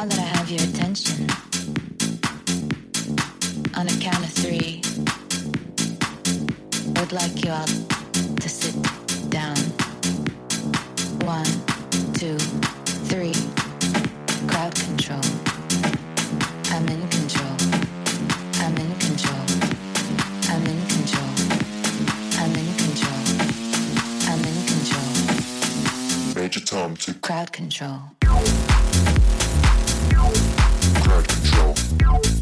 now that I have your attention, on a count of three, I would like you all to sit down. One, two, three. Crowd control. I'm in control. I'm in control. I'm in control. I'm in control. I'm in control. Major Tom to crowd control. Show.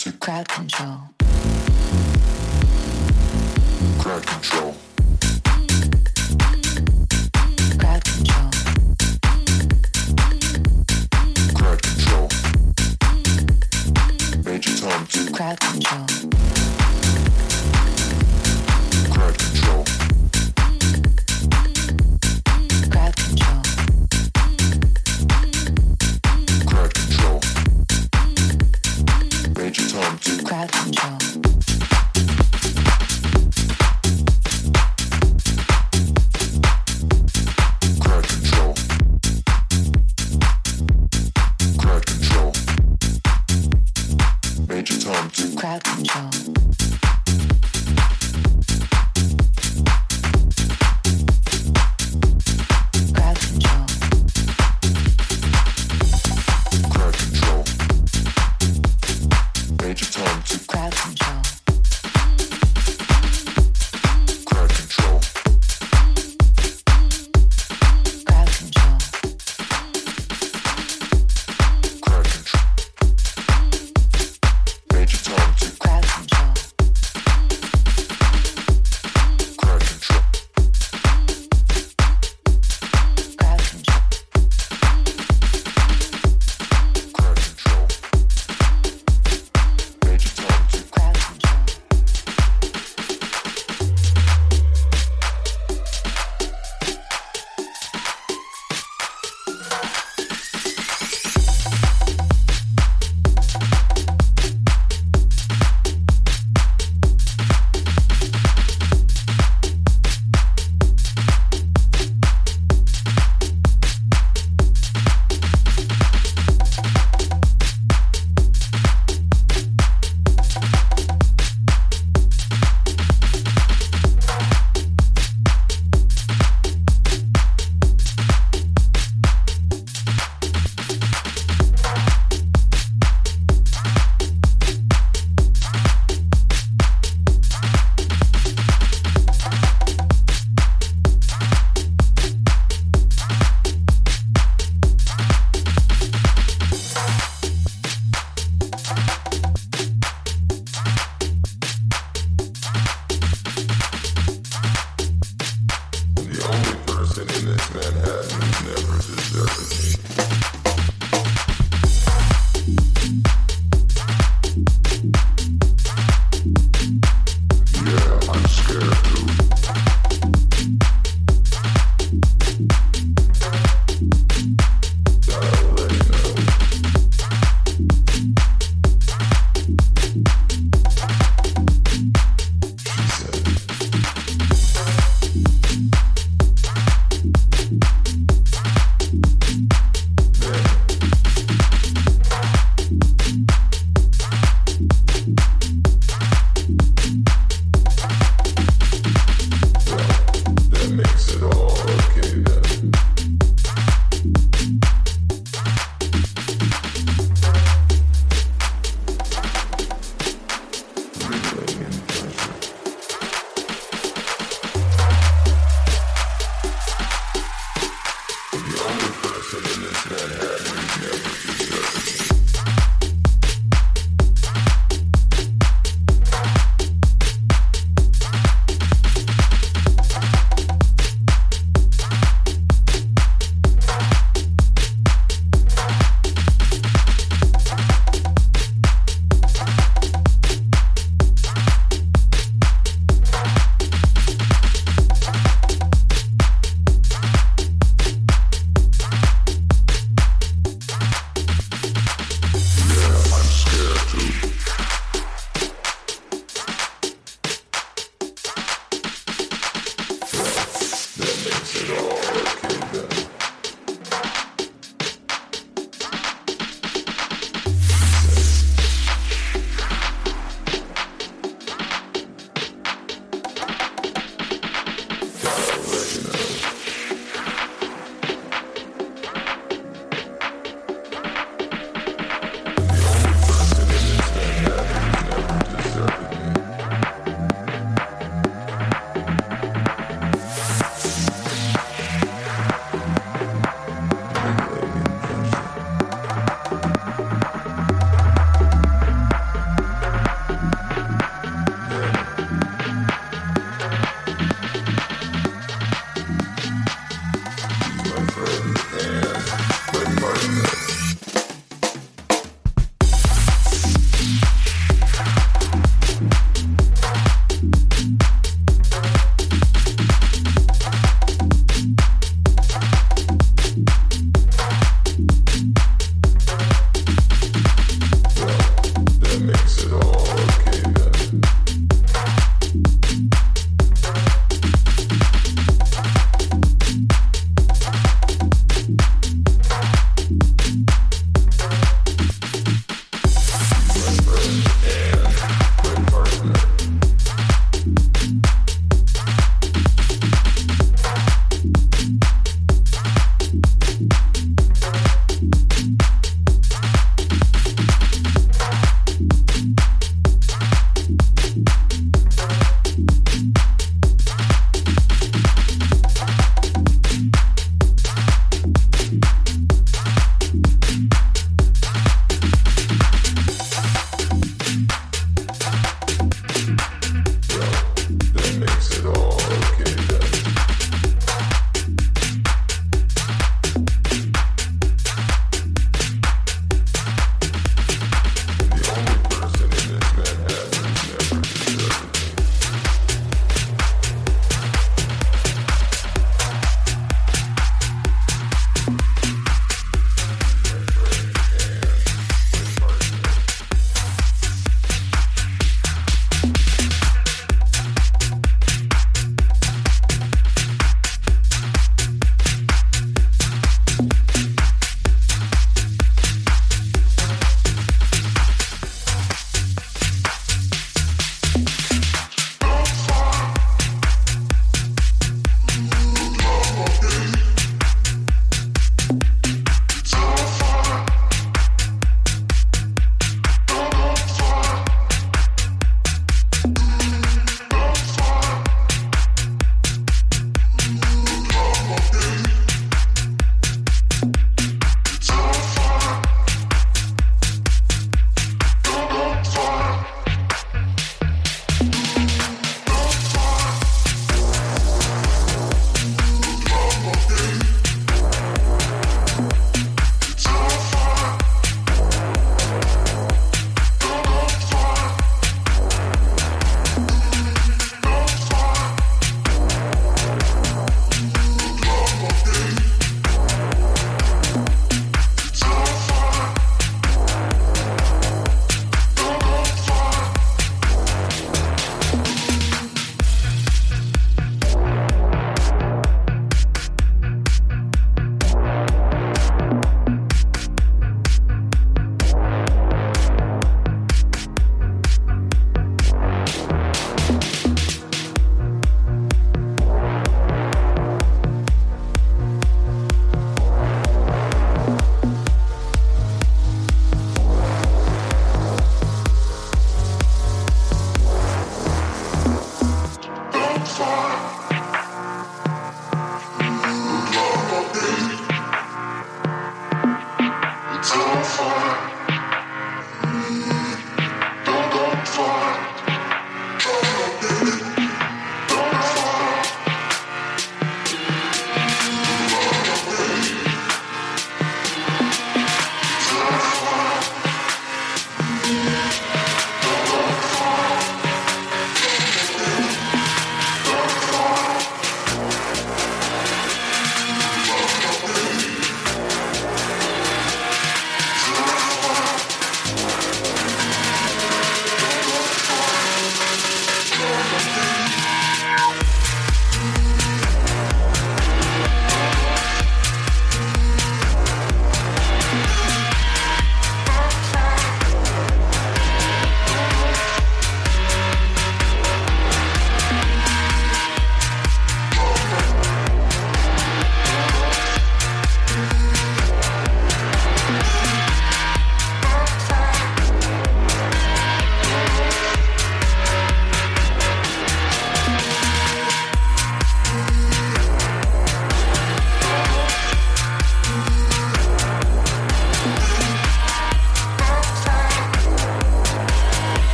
Crowd control. crowd control. This is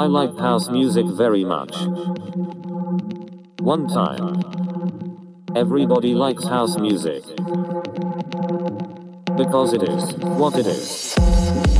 I like house music very much. One time. Everybody likes house music. Because it is what it is.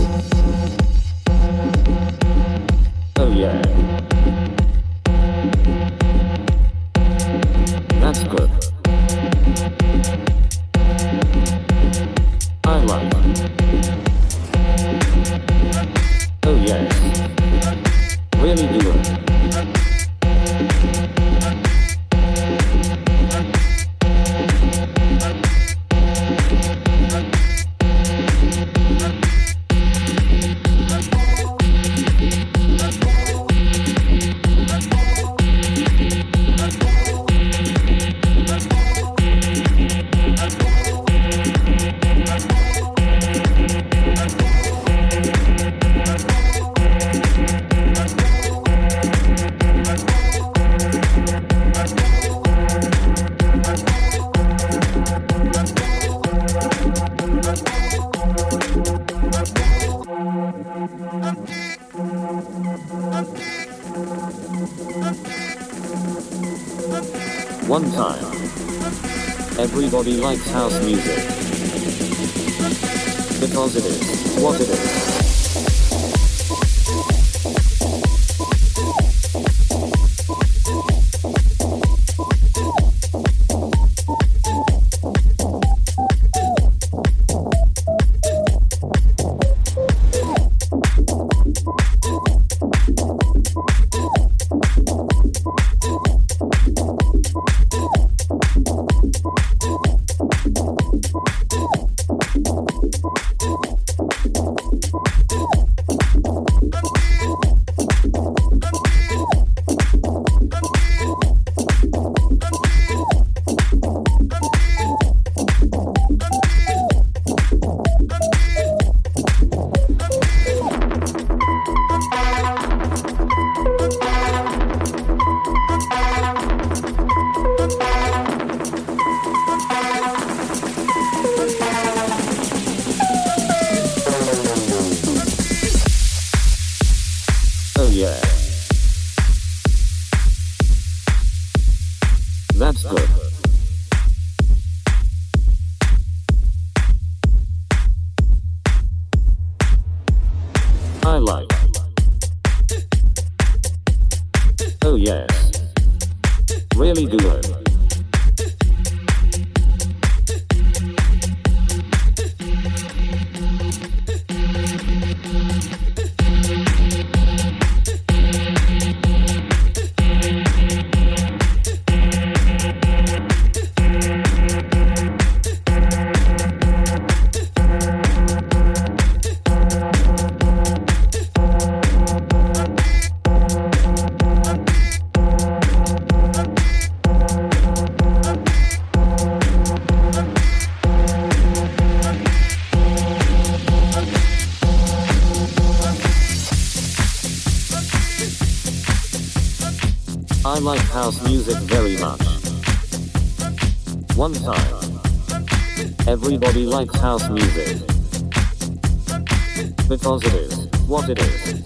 Likes house music. One time. Everybody likes house music. Because it is what it is.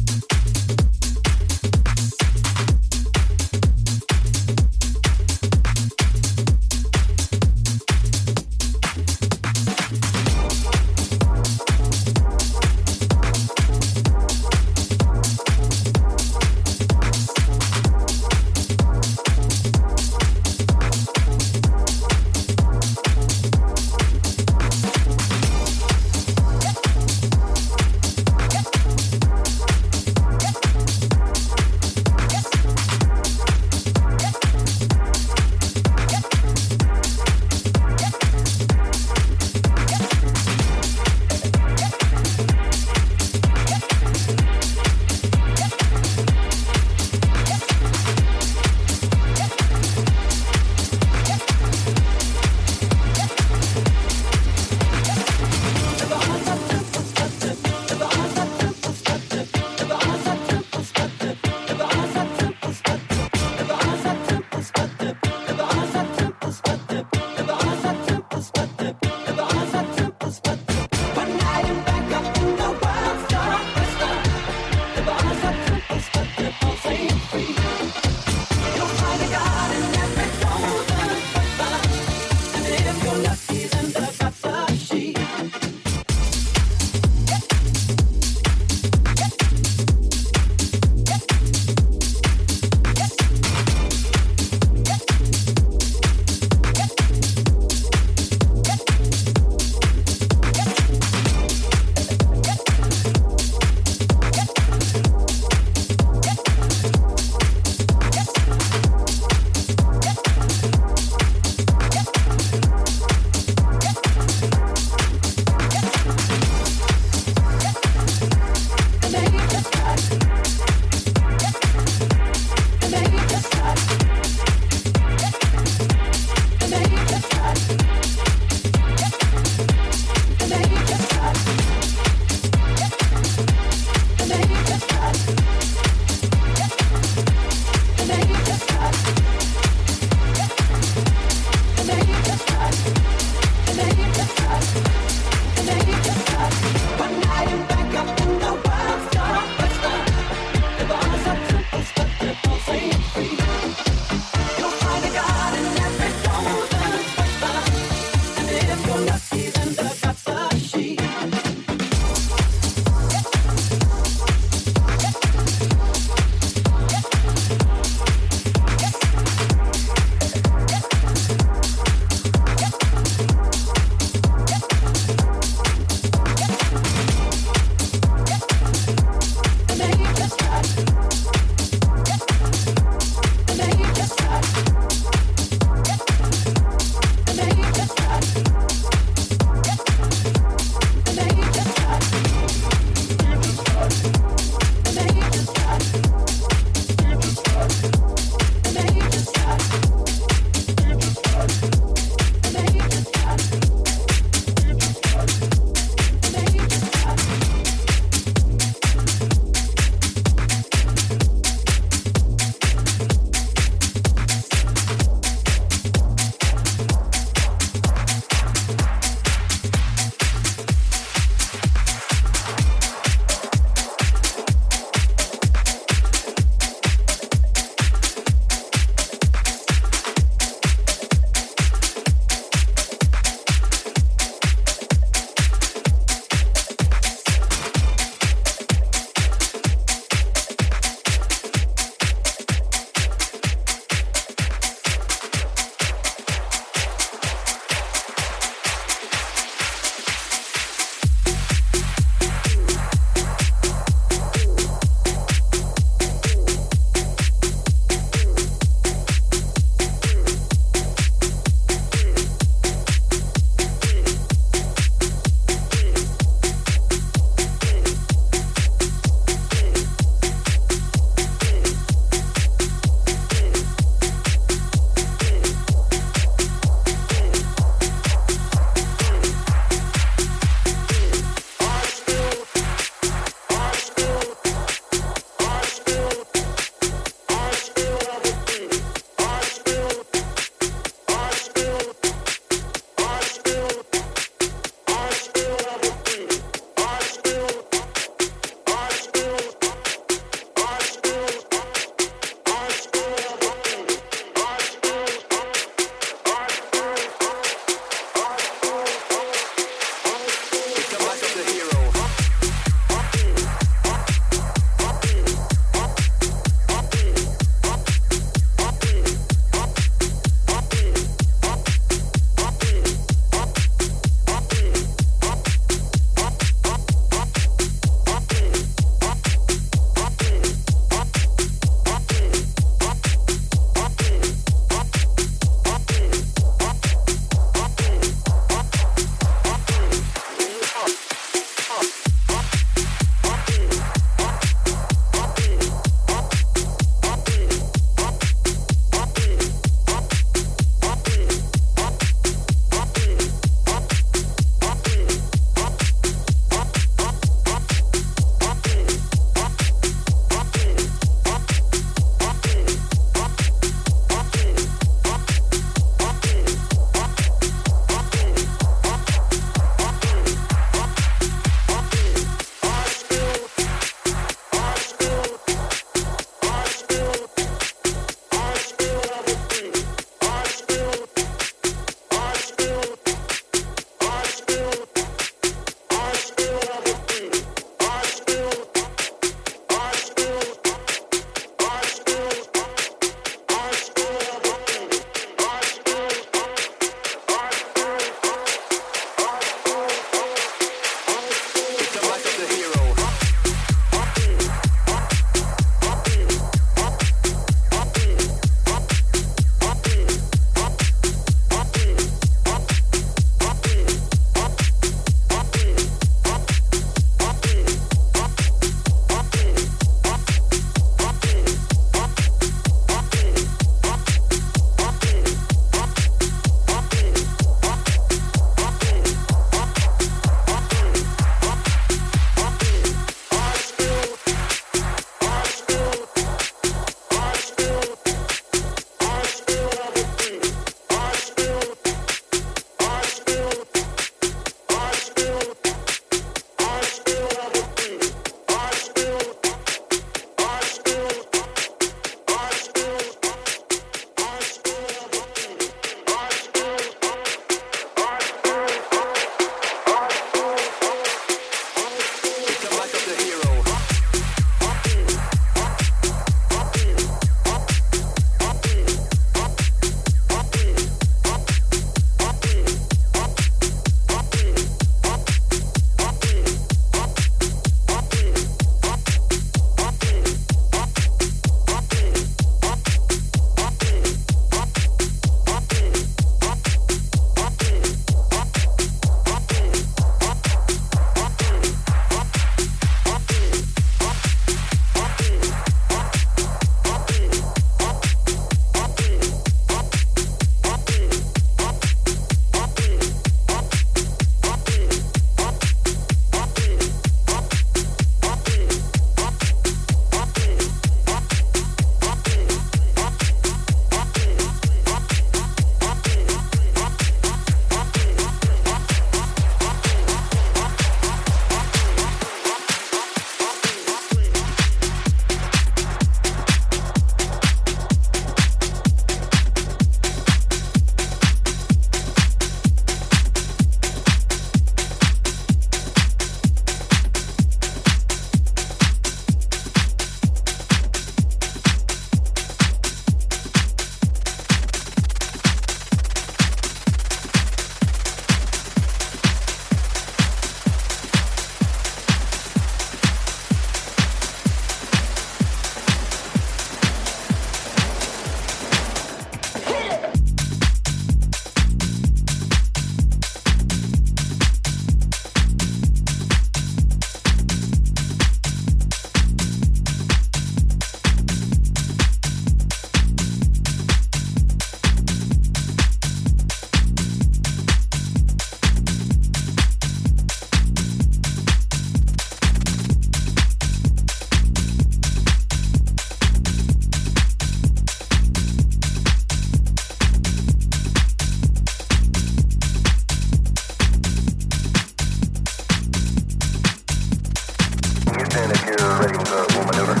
You're ready to maneuver.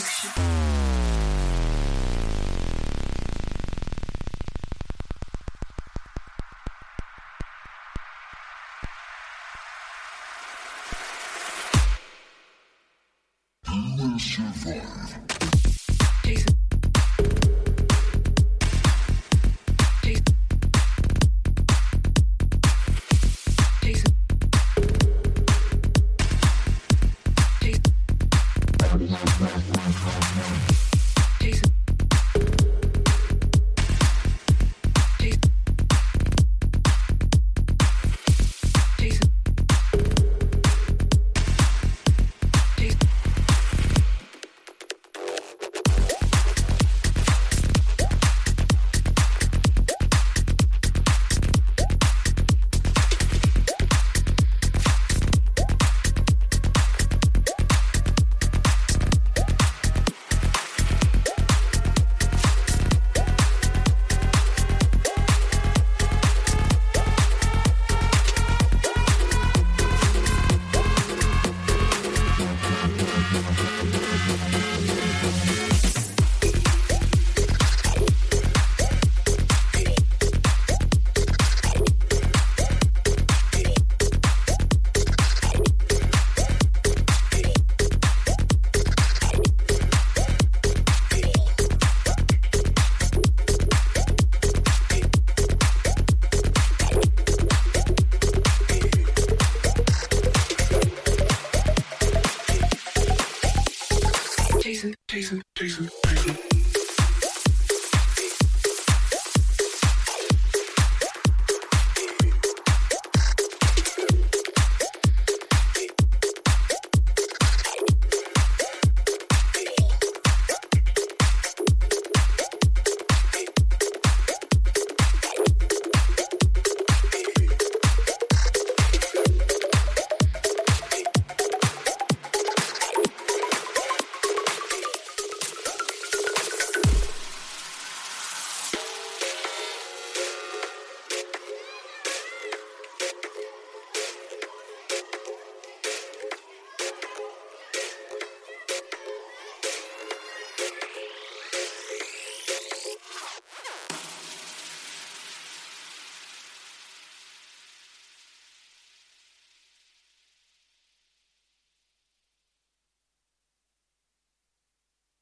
section. survive.